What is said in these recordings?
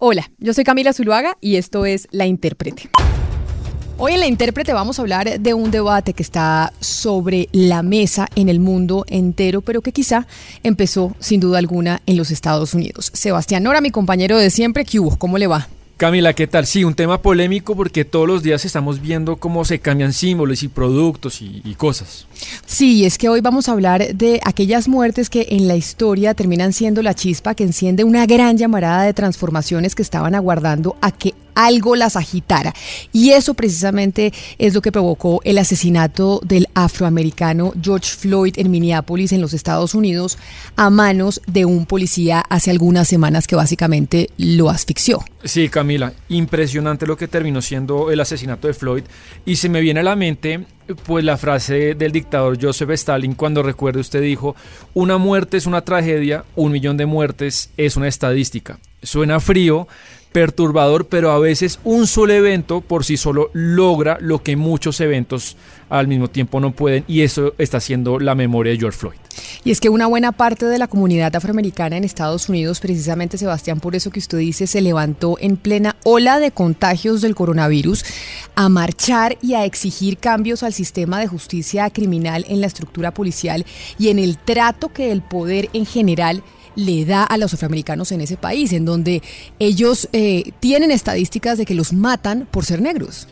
Hola, yo soy Camila Zuluaga y esto es La Intérprete. Hoy en La Intérprete vamos a hablar de un debate que está sobre la mesa en el mundo entero, pero que quizá empezó sin duda alguna en los Estados Unidos. Sebastián Nora, mi compañero de siempre, ¿qué hubo? ¿Cómo le va? Camila, ¿qué tal? Sí, un tema polémico porque todos los días estamos viendo cómo se cambian símbolos y productos y, y, cosas. Sí, es que hoy vamos a hablar de aquellas muertes que en la historia terminan siendo la chispa que enciende una gran llamarada de transformaciones que estaban aguardando a que algo las agitara. Y eso precisamente es lo que provocó el asesinato del afroamericano George Floyd en Minneapolis, en los Estados Unidos, a manos de un policía hace algunas semanas que básicamente lo asfixió. Sí, Camila, impresionante lo que terminó siendo el asesinato de Floyd. Y se me viene a la mente pues la frase del dictador Joseph Stalin cuando recuerde usted dijo, una muerte es una tragedia, un millón de muertes es una estadística. Suena frío, perturbador, pero a veces un solo evento por sí solo logra lo que muchos eventos al mismo tiempo no pueden y eso está siendo la memoria de George Floyd. Y es que una buena parte de la comunidad afroamericana en Estados Unidos, precisamente Sebastián, por eso que usted dice, se levantó en plena ola de contagios del coronavirus a marchar y a exigir cambios al sistema de justicia criminal en la estructura policial y en el trato que el poder en general le da a los afroamericanos en ese país, en donde ellos eh, tienen estadísticas de que los matan por ser negros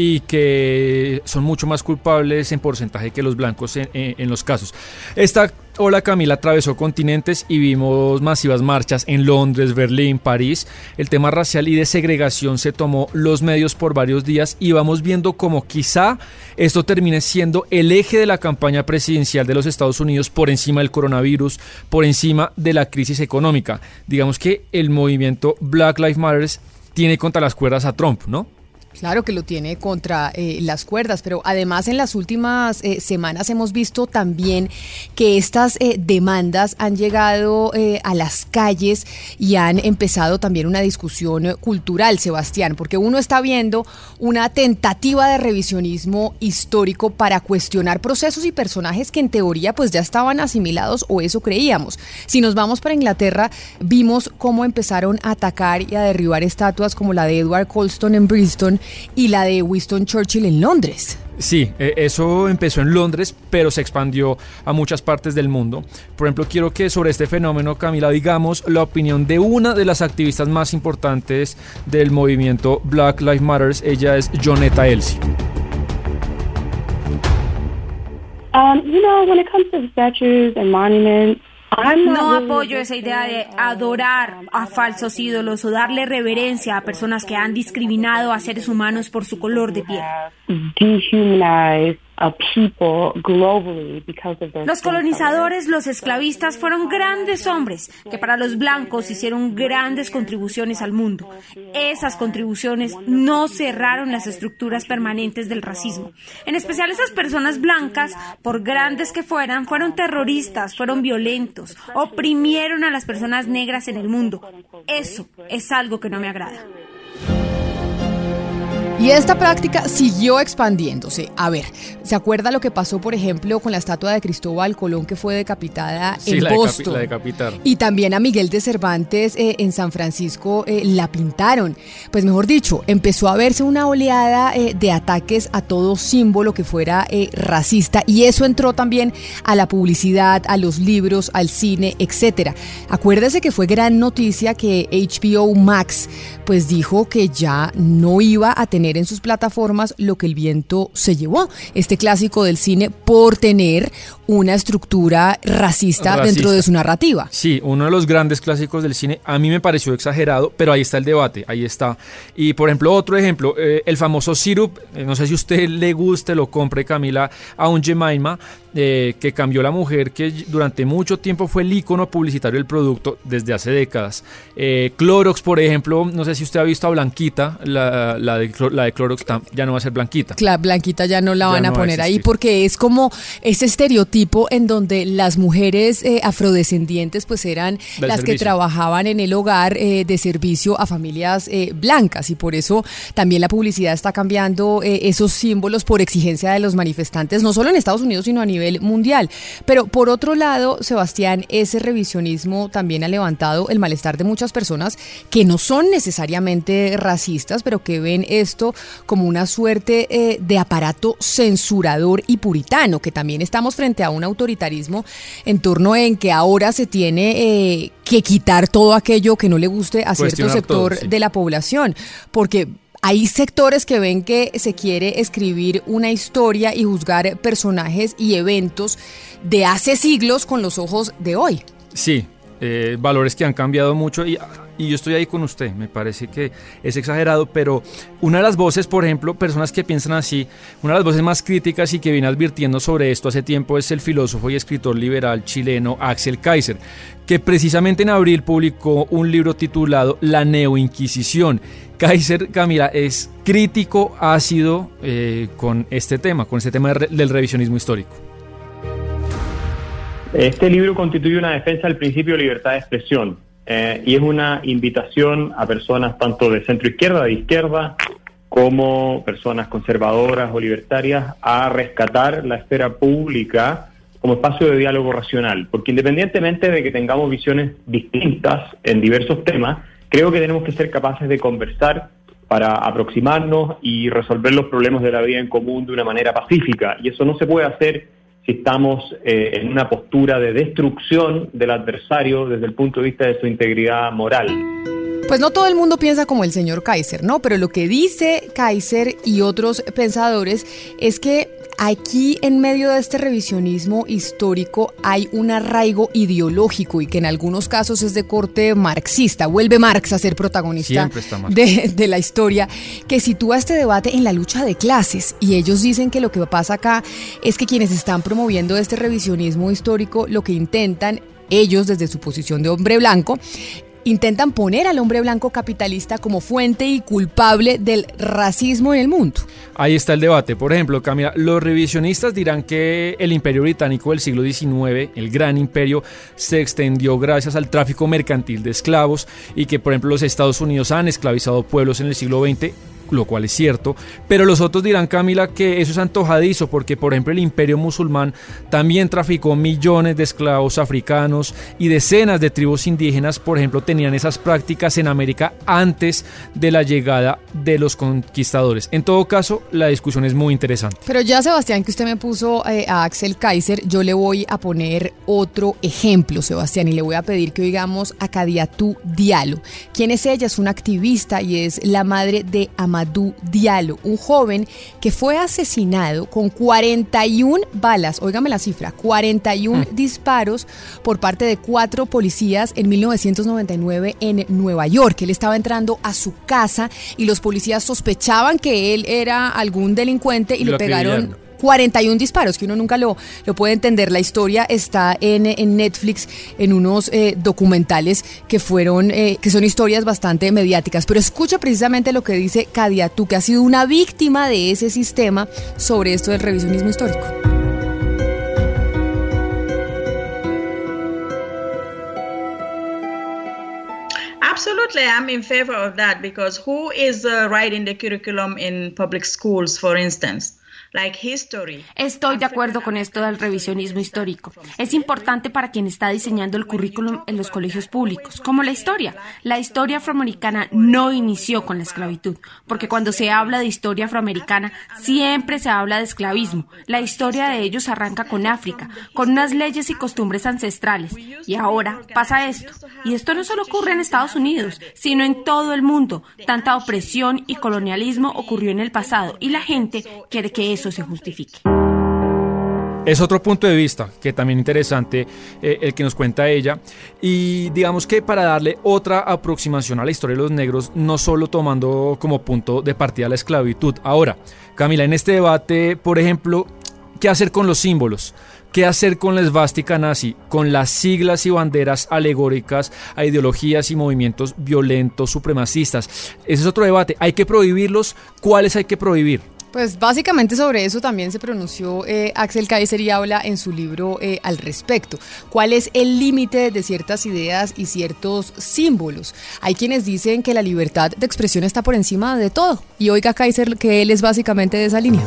y que son mucho más culpables en porcentaje que los blancos en, los casos. Esta ola Camila atravesó continentes y vimos masivas marchas en Londres, Berlín, París. El tema racial y de segregación se tomó los medios por varios días y vamos viendo como quizá esto termine siendo el eje de la campaña presidencial de los Estados Unidos por encima del coronavirus, por encima de la crisis económica. Digamos que el movimiento Black Lives Matter tiene contra las cuerdas a Trump, ¿no? Claro que lo tiene contra eh, las cuerdas, pero además en las últimas eh, semanas hemos visto también que estas eh, demandas han llegado a las calles y han empezado también una discusión cultural, Sebastián, porque uno está viendo una tentativa de revisionismo histórico para cuestionar procesos y personajes que en teoría pues ya estaban asimilados o eso creíamos. Si nos vamos para Inglaterra, vimos cómo empezaron a atacar y a derribar estatuas como la de Edward Colston en Bristol y la de Winston Churchill en Londres. Sí, eso empezó en Londres, pero se expandió a muchas partes del mundo. Por ejemplo, quiero que sobre este fenómeno, Camila, digamos la opinión de una de las activistas más importantes del movimiento Black Lives Matter. Ella es Jonetta Elsie. Um, you know, when it comes to statues and monuments, no apoyo esa idea de adorar a falsos ídolos o darle reverencia a personas que han discriminado a seres humanos por su color de piel. Los colonizadores, los esclavistas fueron grandes hombres que para los blancos hicieron grandes contribuciones al mundo. Esas contribuciones no cerraron las estructuras permanentes del racismo. En especial esas personas blancas, por grandes que fueran, fueron terroristas, fueron violentos, oprimieron a las personas negras en el mundo. Eso es algo que no me agrada. Y esta práctica siguió expandiéndose. A ver, ¿se acuerda lo que pasó, por ejemplo, con la estatua de Cristóbal Colón que fue decapitada sí, en la Boston? la decapitaron. Y también a Miguel de Cervantes eh, en San Francisco eh, la pintaron. Pues mejor dicho, empezó a verse una oleada eh, de ataques a todo símbolo que fuera racista y eso entró también a la publicidad, a los libros, al cine, etcétera. Acuérdese que fue gran noticia que HBO Max pues dijo que ya no iba a tener en sus plataformas lo que el viento se llevó, este clásico del cine por tener una estructura racista, Racista. dentro de su narrativa. Sí, uno de los grandes clásicos del cine. A mí me pareció exagerado, pero ahí está el debate, ahí está. Y por ejemplo, otro ejemplo, eh, el famoso Sirup, eh, no sé si a usted le guste, lo compre Camila, a un Jemima, eh, que cambió la mujer que durante mucho tiempo fue el icono publicitario del producto desde hace décadas. Eh, Clorox, por ejemplo, no sé si usted ha visto a Blanquita, la, la, de, la de Clorox ya no va a ser blanquita. Claro, blanquita ya no la van a poner ahí porque es como ese estereotipo en donde las mujeres eh, afrodescendientes pues eran las que trabajaban en el hogar eh, de servicio a familias eh, blancas y por eso también la publicidad está cambiando esos símbolos por exigencia de los manifestantes, no solo en Estados Unidos sino a nivel mundial. Pero por otro lado, Sebastián, ese revisionismo también ha levantado el malestar de muchas personas que no son necesariamente racistas, pero que ven esto como una suerte eh, de aparato censurador y puritano, que también estamos frente a un autoritarismo en torno en que ahora se tiene eh, que quitar todo aquello que no le guste a cierto sector de la población, porque hay sectores que ven que se quiere escribir una historia y juzgar personajes y eventos de hace siglos con los ojos de hoy. Sí, eh, valores que han cambiado mucho y, y, yo estoy ahí con usted, me parece que es exagerado, pero una de las voces, por ejemplo, personas que piensan así, una de las voces más críticas y que viene advirtiendo sobre esto hace tiempo es el filósofo y escritor liberal chileno Axel Kaiser, que precisamente en abril publicó un libro titulado La Neoinquisición. Kaiser Camila es crítico ácido eh, con este tema, con este tema del revisionismo histórico. Este libro constituye una defensa del principio de libertad de expresión eh, y es una invitación a personas tanto de centro izquierda, de izquierda, como personas conservadoras o libertarias a rescatar la esfera pública como espacio de diálogo racional, porque independientemente de que tengamos visiones distintas en diversos temas, creo que tenemos que ser capaces de conversar para aproximarnos y resolver los problemas de la vida en común de una manera pacífica. Y eso no se puede hacer estamos eh, en una postura de destrucción del adversario desde el punto de vista de su integridad moral. Pues no todo el mundo piensa como el señor Kaiser, ¿no? Pero lo que dice Kaiser y otros pensadores es que aquí en medio de este revisionismo histórico hay un arraigo ideológico y que en algunos casos es de corte marxista. Vuelve Marx a ser protagonista de, de, la historia, que sitúa este debate en la lucha de clases. Y ellos dicen que lo que pasa acá es que quienes están promoviendo este revisionismo histórico lo que intentan ellos desde su posición de hombre blanco intentan poner al hombre blanco capitalista como fuente y culpable del racismo en el mundo. Ahí está el debate. Por ejemplo, Camila, los revisionistas dirán que el imperio británico del siglo XIX, el gran imperio, se extendió gracias al tráfico mercantil de esclavos y que, por ejemplo, los Estados Unidos han esclavizado pueblos en el siglo XX lo cual es cierto, pero los otros dirán, Camila, que eso es antojadizo, porque por ejemplo el imperio musulmán también traficó millones de esclavos africanos y decenas de tribus indígenas, por ejemplo, tenían esas prácticas en América antes de la llegada de los conquistadores. En todo caso, la discusión es muy interesante. Pero ya, Sebastián, que usted me puso eh, a Axel Kaiser, yo le voy a poner otro ejemplo, Sebastián, y le voy a pedir que oigamos a Kadiatú Diallo. ¿Quién es ella? Es una activista y es la madre de Amadou Diallo, un joven que fue asesinado con 41 balas, óigame la cifra, 41 mm. disparos por parte de cuatro policías en 1999 en Nueva York. Él estaba entrando a su casa y los policías sospechaban que él era algún delincuente y, le pegaron 41 disparos, que uno nunca lo, lo puede entender. La historia está en, en Netflix, en unos eh, documentales que fueron, eh, que son historias bastante mediáticas. Pero escucha precisamente lo que dice Kadia, tú que has sido una víctima de ese sistema sobre esto del revisionismo histórico. Absolutely, I'm in favor of that because who is uh, writing the curriculum in public schools, for instance? Estoy de acuerdo con esto del revisionismo histórico. Es importante para quien está diseñando el currículum en los colegios públicos, como la historia. La historia afroamericana no inició con la esclavitud, porque cuando se habla de historia afroamericana siempre se habla de esclavismo. La historia de ellos arranca con África, con unas leyes y costumbres ancestrales. Y ahora pasa esto. Y esto no solo ocurre en Estados Unidos, sino en todo el mundo. Tanta opresión y colonialismo ocurrió en el pasado y la gente quiere que eso se justifique. Es otro punto de vista que también interesante eh, el que nos cuenta ella y digamos que para darle otra aproximación a la historia de los negros, no solo tomando como punto de partida la esclavitud. Ahora, Camila, en este debate, por ejemplo, ¿qué hacer con los símbolos? ¿Qué hacer con la esvástica nazi? Con las siglas y banderas alegóricas a ideologías y movimientos violentos supremacistas. Ese es otro debate. ¿Hay que prohibirlos? ¿Cuáles hay que prohibir? Pues básicamente sobre eso también se pronunció eh, Axel Kaiser y habla en su libro eh, al respecto. ¿Cuál es el límite de ciertas ideas y ciertos símbolos? Hay quienes dicen que la libertad de expresión está por encima de todo. Y oiga Kaiser que él es básicamente de esa línea.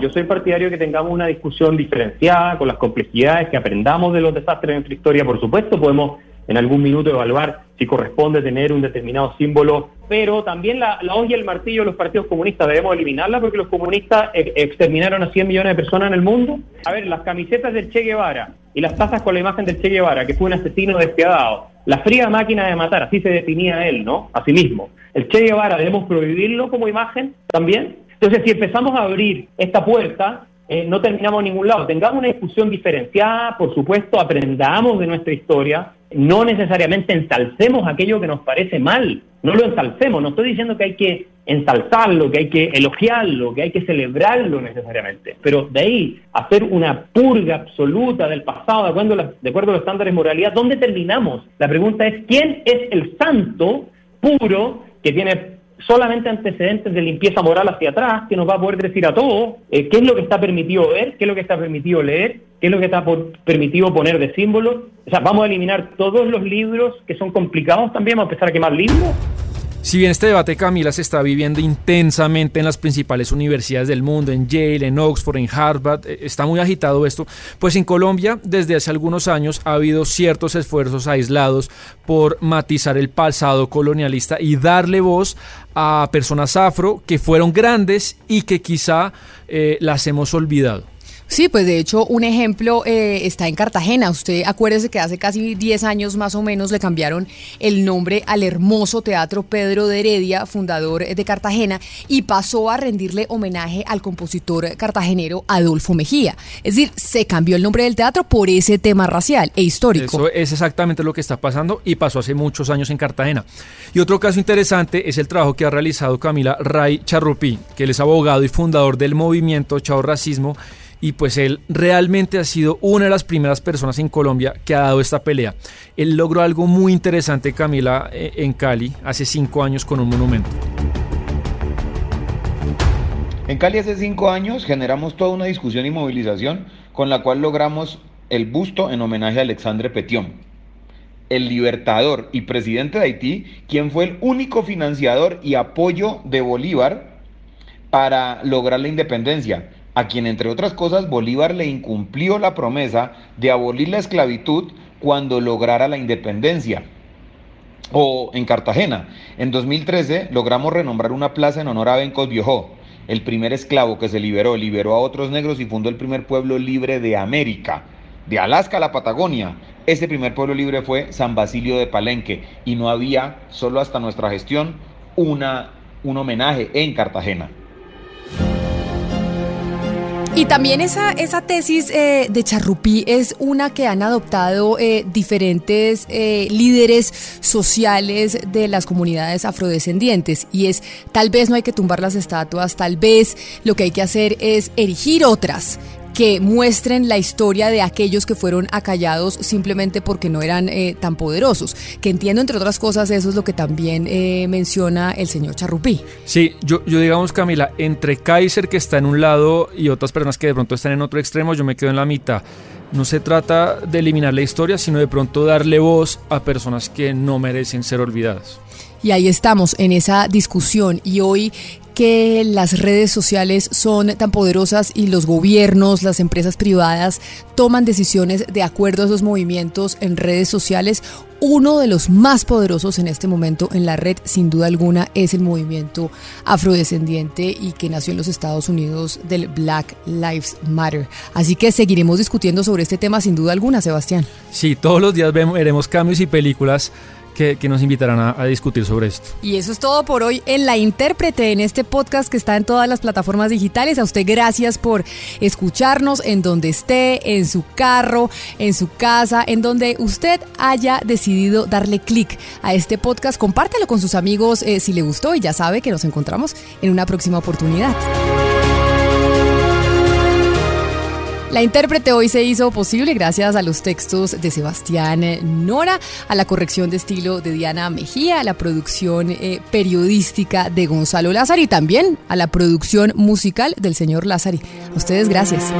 Yo soy partidario de que tengamos una discusión diferenciada con las complejidades, que aprendamos de los desastres de nuestra historia. Por supuesto, podemos en algún minuto evaluar si corresponde tener un determinado símbolo, pero también la, la y el martillo de los partidos comunistas debemos eliminarla porque los comunistas exterminaron a 100 millones de personas en el mundo. A ver, las camisetas del Che Guevara y las tazas con la imagen del Che Guevara, que fue un asesino despiadado, la fría máquina de matar, así se definía él, ¿no? A sí mismo. El Che Guevara debemos prohibirlo como imagen también. Entonces, si empezamos a abrir esta puerta, eh, no terminamos en ningún lado. Tengamos una discusión diferenciada, por supuesto, aprendamos de nuestra historia, no necesariamente ensalcemos aquello que nos parece mal, no lo ensalcemos, no estoy diciendo que hay que ensalzarlo, que hay que elogiarlo, que hay que celebrarlo necesariamente, pero de ahí hacer una purga absoluta del pasado de acuerdo, de acuerdo a los estándares de moralidad, ¿dónde terminamos? La pregunta es, ¿quién es el santo puro que tiene solamente antecedentes de limpieza moral hacia atrás, que nos va a poder decir a todos eh, qué es lo que está permitido ver, qué es lo que está permitido leer, qué es lo que está permitido poner de símbolos. O sea, vamos a eliminar todos los libros que son complicados también, vamos a empezar a quemar libros. Si bien este debate, Camila, se está viviendo intensamente en las principales universidades del mundo, en Yale, en Oxford, en Harvard, eh, está muy agitado esto, pues en Colombia desde hace algunos años ha habido ciertos esfuerzos aislados por matizar el pasado colonialista y darle voz a personas afro que fueron grandes y que quizá eh, las hemos olvidado. Sí, pues de hecho un ejemplo eh, está en Cartagena. Usted acuérdese que hace casi 10 años más o menos le cambiaron el nombre al hermoso Teatro Pedro de Heredia, fundador de Cartagena, y pasó a rendirle homenaje al compositor cartagenero Adolfo Mejía. Es decir, se cambió el nombre del teatro por ese tema racial e histórico. Eso es exactamente lo que está pasando y pasó hace muchos años en Cartagena. Y otro caso interesante es el trabajo que ha realizado Camila Ray Charrupí, que él es abogado y fundador del movimiento Chao Racismo y pues él realmente ha sido una de las primeras personas en Colombia que ha dado esta pelea. Él logró algo muy interesante, Camila, eh, en Cali, hace cinco años con un monumento. En Cali hace cinco años generamos toda una discusión y movilización con la cual logramos el busto en homenaje a Alexandre Petión, el libertador y presidente de Haití, quien fue el único financiador y apoyo de Bolívar para lograr la independencia a quien entre otras cosas Bolívar le incumplió la promesa de abolir la esclavitud cuando lograra la independencia. O en Cartagena, en 2013 logramos renombrar una plaza en honor a Bencos Biojó, el primer esclavo que se liberó, liberó a otros negros y fundó el primer pueblo libre de América, de Alaska a la Patagonia. Ese primer pueblo libre fue San Basilio de Palenque y no había, solo hasta nuestra gestión, una, un homenaje en Cartagena. Y también esa, esa tesis eh, de Charrupí es una que han adoptado eh, diferentes eh, líderes sociales de las comunidades afrodescendientes. Y es tal vez no hay que tumbar las estatuas, tal vez lo que hay que hacer es erigir otras que muestren la historia de aquellos que fueron acallados simplemente porque no eran eh, tan poderosos. Que entiendo, entre otras cosas, eso es lo que también eh, menciona el señor Charrupí. Sí, yo, yo digamos, Camila, entre Kaiser, que está en un lado, y otras personas que de pronto están en otro extremo, yo me quedo en la mitad. No se trata de eliminar la historia, sino de pronto darle voz a personas que no merecen ser olvidadas. Y ahí estamos en esa discusión. Y hoy que las redes sociales son tan poderosas y los gobiernos, las empresas privadas toman decisiones de acuerdo a esos movimientos en redes sociales. Uno de los más poderosos en este momento en la red, sin duda alguna, es el movimiento afrodescendiente y que nació en los Estados Unidos del Black Lives Matter. Así que seguiremos discutiendo sobre este tema sin duda alguna, Sebastián. Sí, todos los días veremos cambios y películas que, nos invitarán a, discutir sobre esto. Y eso es todo por hoy en La Intérprete, en este podcast que está en todas las plataformas digitales. A usted gracias por escucharnos en donde esté, en su carro, en su casa, en donde usted haya decidido darle clic a este podcast. Compártelo con sus amigos eh, si le gustó y ya sabe que nos encontramos en una próxima oportunidad. La intérprete hoy se hizo posible gracias a los textos de Sebastián Nora, a la corrección de estilo de Diana Mejía, a la producción eh, periodística de Gonzalo Lázaro y también a la producción musical del señor Lázari. A ustedes gracias.